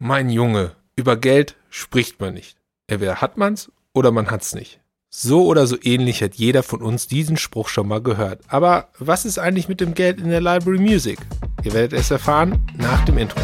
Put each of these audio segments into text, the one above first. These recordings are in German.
Mein Junge, über Geld spricht man nicht. Entweder hat man's oder man hat's nicht. So oder so ähnlich hat jeder von uns diesen Spruch schon mal gehört. Aber was ist eigentlich mit dem Geld in der Library Music? Ihr werdet es erfahren nach dem Intro.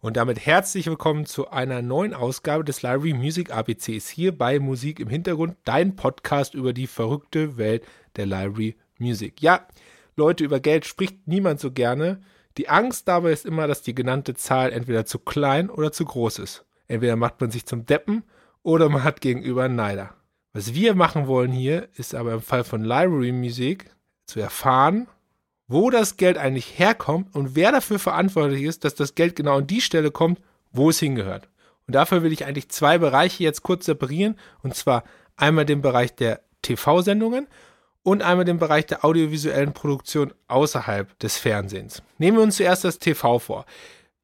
Und damit herzlich willkommen zu einer neuen Ausgabe des Library Music ABCs hier bei Musik im Hintergrund, dein Podcast über die verrückte Welt der Library Music. Ja, Leute, über Geld spricht niemand so gerne. Die Angst dabei ist immer, dass die genannte Zahl entweder zu klein oder zu groß ist. Entweder macht man sich zum Deppen oder man hat gegenüber einen Neider. Was wir machen wollen hier, ist aber im Fall von Library Music zu erfahren, wo das Geld eigentlich herkommt und wer dafür verantwortlich ist, dass das Geld genau an die Stelle kommt, wo es hingehört. Und dafür will ich eigentlich zwei Bereiche jetzt kurz separieren, und zwar einmal den Bereich der TV-Sendungen und einmal den Bereich der audiovisuellen Produktion außerhalb des Fernsehens. Nehmen wir uns zuerst das TV vor.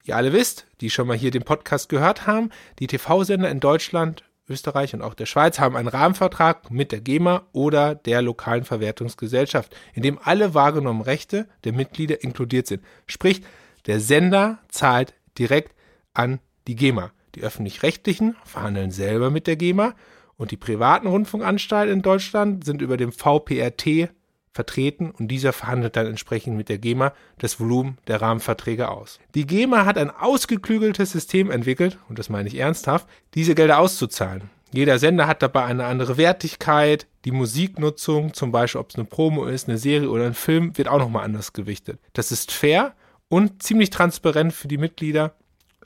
Ihr alle wisst, die schon mal hier den Podcast gehört haben, die TV-Sender in Deutschland Österreich und auch der Schweiz haben einen Rahmenvertrag mit der GEMA oder der lokalen Verwertungsgesellschaft, in dem alle wahrgenommenen Rechte der Mitglieder inkludiert sind. Sprich, der Sender zahlt direkt an die GEMA. Die öffentlich-rechtlichen verhandeln selber mit der GEMA und die privaten Rundfunkanstalten in Deutschland sind über dem VPRT vertreten und dieser verhandelt dann entsprechend mit der GEMA das Volumen der Rahmenverträge aus. Die GEMA hat ein ausgeklügeltes System entwickelt, und das meine ich ernsthaft, diese Gelder auszuzahlen. Jeder Sender hat dabei eine andere Wertigkeit. Die Musiknutzung, zum Beispiel ob es eine Promo ist, eine Serie oder ein Film, wird auch nochmal anders gewichtet. Das ist fair und ziemlich transparent für die Mitglieder,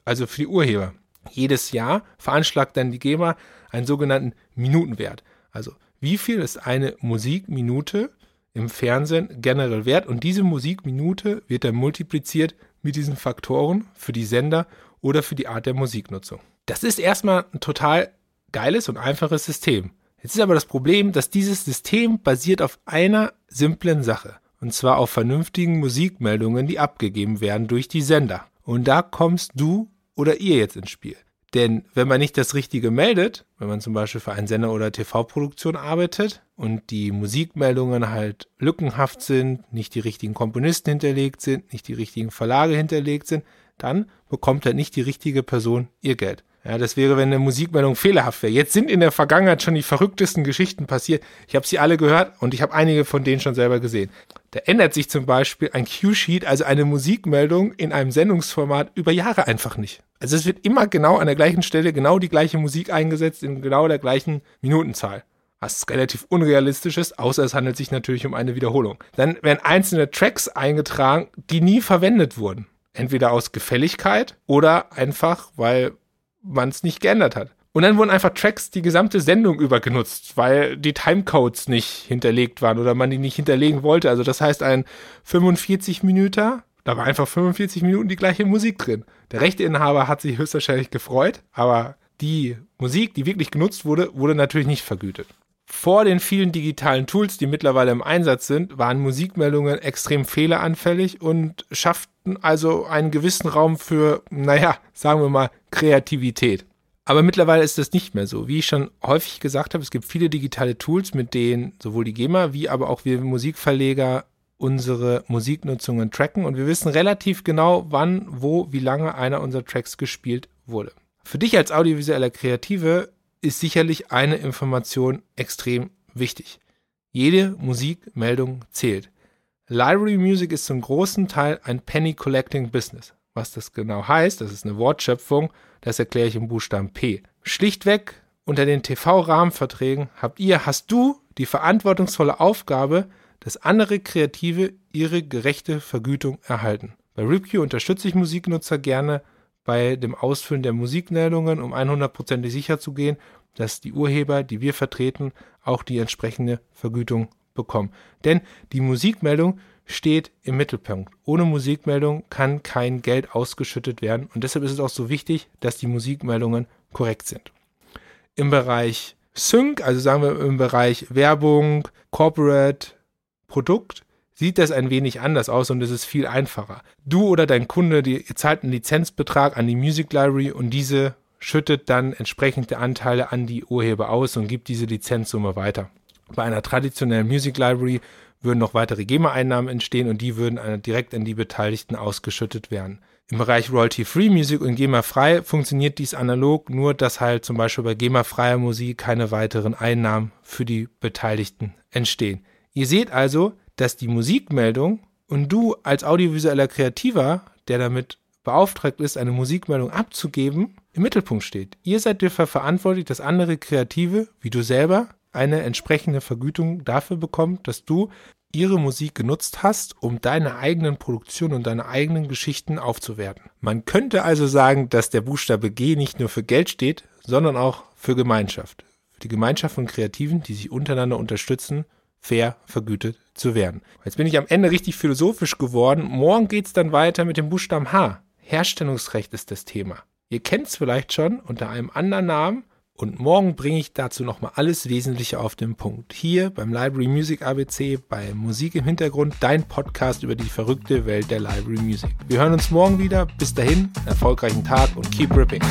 also für die Urheber. Jedes Jahr veranschlagt dann die GEMA einen sogenannten Minutenwert. Also wie viel ist eine Musikminute im Fernsehen generell wert und diese Musikminute wird dann multipliziert mit diesen Faktoren für die Sender oder für die Art der Musiknutzung. Das ist erstmal ein total geiles und einfaches System. Jetzt ist aber das Problem, dass dieses System basiert auf einer simplen Sache. Und zwar auf vernünftigen Musikmeldungen, die abgegeben werden durch die Sender. Und da kommst du oder ihr jetzt ins Spiel. Denn wenn man nicht das Richtige meldet, wenn man zum Beispiel für einen Sender oder TV-Produktion arbeitet und die Musikmeldungen halt lückenhaft sind, nicht die richtigen Komponisten hinterlegt sind, nicht die richtigen Verlage hinterlegt sind, dann bekommt halt nicht die richtige Person ihr Geld. Ja, das wäre, wenn eine Musikmeldung fehlerhaft wäre. Jetzt sind in der Vergangenheit schon die verrücktesten Geschichten passiert. Ich habe sie alle gehört und ich habe einige von denen schon selber gesehen. Da ändert sich zum Beispiel ein Cue-Sheet, also eine Musikmeldung in einem Sendungsformat über Jahre einfach nicht. Also es wird immer genau an der gleichen Stelle genau die gleiche Musik eingesetzt in genau der gleichen Minutenzahl. Was relativ unrealistisch ist, außer es handelt sich natürlich um eine Wiederholung. Dann werden einzelne Tracks eingetragen, die nie verwendet wurden. Entweder aus Gefälligkeit oder einfach, weil man es nicht geändert hat. Und dann wurden einfach Tracks die gesamte Sendung über genutzt, weil die Timecodes nicht hinterlegt waren oder man die nicht hinterlegen wollte. Also das heißt, ein 45 Minuten, da war einfach 45 Minuten die gleiche Musik drin. Der Rechteinhaber hat sich höchstwahrscheinlich gefreut, aber die Musik, die wirklich genutzt wurde, wurde natürlich nicht vergütet. Vor den vielen digitalen Tools, die mittlerweile im Einsatz sind, waren Musikmeldungen extrem fehleranfällig und schafften also einen gewissen Raum für, naja, sagen wir mal, Kreativität. Aber mittlerweile ist das nicht mehr so. Wie ich schon häufig gesagt habe, es gibt viele digitale Tools, mit denen sowohl die GEMA wie aber auch wir Musikverleger unsere Musiknutzungen tracken und wir wissen relativ genau, wann, wo, wie lange einer unserer Tracks gespielt wurde. Für dich als audiovisueller Kreative ist sicherlich eine Information extrem wichtig. Jede Musikmeldung zählt. Library Music ist zum großen Teil ein Penny Collecting Business. Was das genau heißt, das ist eine Wortschöpfung, das erkläre ich im Buchstaben P. Schlichtweg unter den TV-Rahmenverträgen habt ihr, hast du die verantwortungsvolle Aufgabe, dass andere Kreative ihre gerechte Vergütung erhalten. Bei RipQ unterstütze ich Musiknutzer gerne bei dem Ausfüllen der Musikmeldungen, um 100% sicher zu gehen, dass die Urheber, die wir vertreten, auch die entsprechende Vergütung bekommen. Denn die Musikmeldung steht im Mittelpunkt. Ohne Musikmeldung kann kein Geld ausgeschüttet werden und deshalb ist es auch so wichtig, dass die Musikmeldungen korrekt sind. Im Bereich Sync, also sagen wir im Bereich Werbung, Corporate, Produkt, sieht das ein wenig anders aus und es ist viel einfacher. Du oder dein Kunde, die, ihr zahlt einen Lizenzbetrag an die Music Library und diese schüttet dann entsprechende Anteile an die Urheber aus und gibt diese Lizenzsumme weiter. Bei einer traditionellen Music Library würden noch weitere GEMA-Einnahmen entstehen und die würden direkt an die Beteiligten ausgeschüttet werden. Im Bereich Royalty-Free Music und GEMA-frei funktioniert dies analog, nur dass halt zum Beispiel bei GEMA-freier Musik keine weiteren Einnahmen für die Beteiligten entstehen. Ihr seht also, dass die Musikmeldung und du als audiovisueller Kreativer, der damit beauftragt ist, eine Musikmeldung abzugeben, im Mittelpunkt steht. Ihr seid dafür verantwortlich, dass andere Kreative, wie du selber, eine entsprechende Vergütung dafür bekommt, dass du ihre Musik genutzt hast, um deine eigenen Produktionen und deine eigenen Geschichten aufzuwerten. Man könnte also sagen, dass der Buchstabe G nicht nur für Geld steht, sondern auch für Gemeinschaft. Für die Gemeinschaft von Kreativen, die sich untereinander unterstützen, fair vergütet zu werden. Jetzt bin ich am Ende richtig philosophisch geworden. Morgen geht es dann weiter mit dem Buchstaben H. Herstellungsrecht ist das Thema. Ihr kennt es vielleicht schon unter einem anderen Namen, und morgen bringe ich dazu nochmal alles Wesentliche auf den Punkt. Hier beim Library Music ABC, bei Musik im Hintergrund, dein Podcast über die verrückte Welt der Library Music. Wir hören uns morgen wieder. Bis dahin, einen erfolgreichen Tag und keep ripping.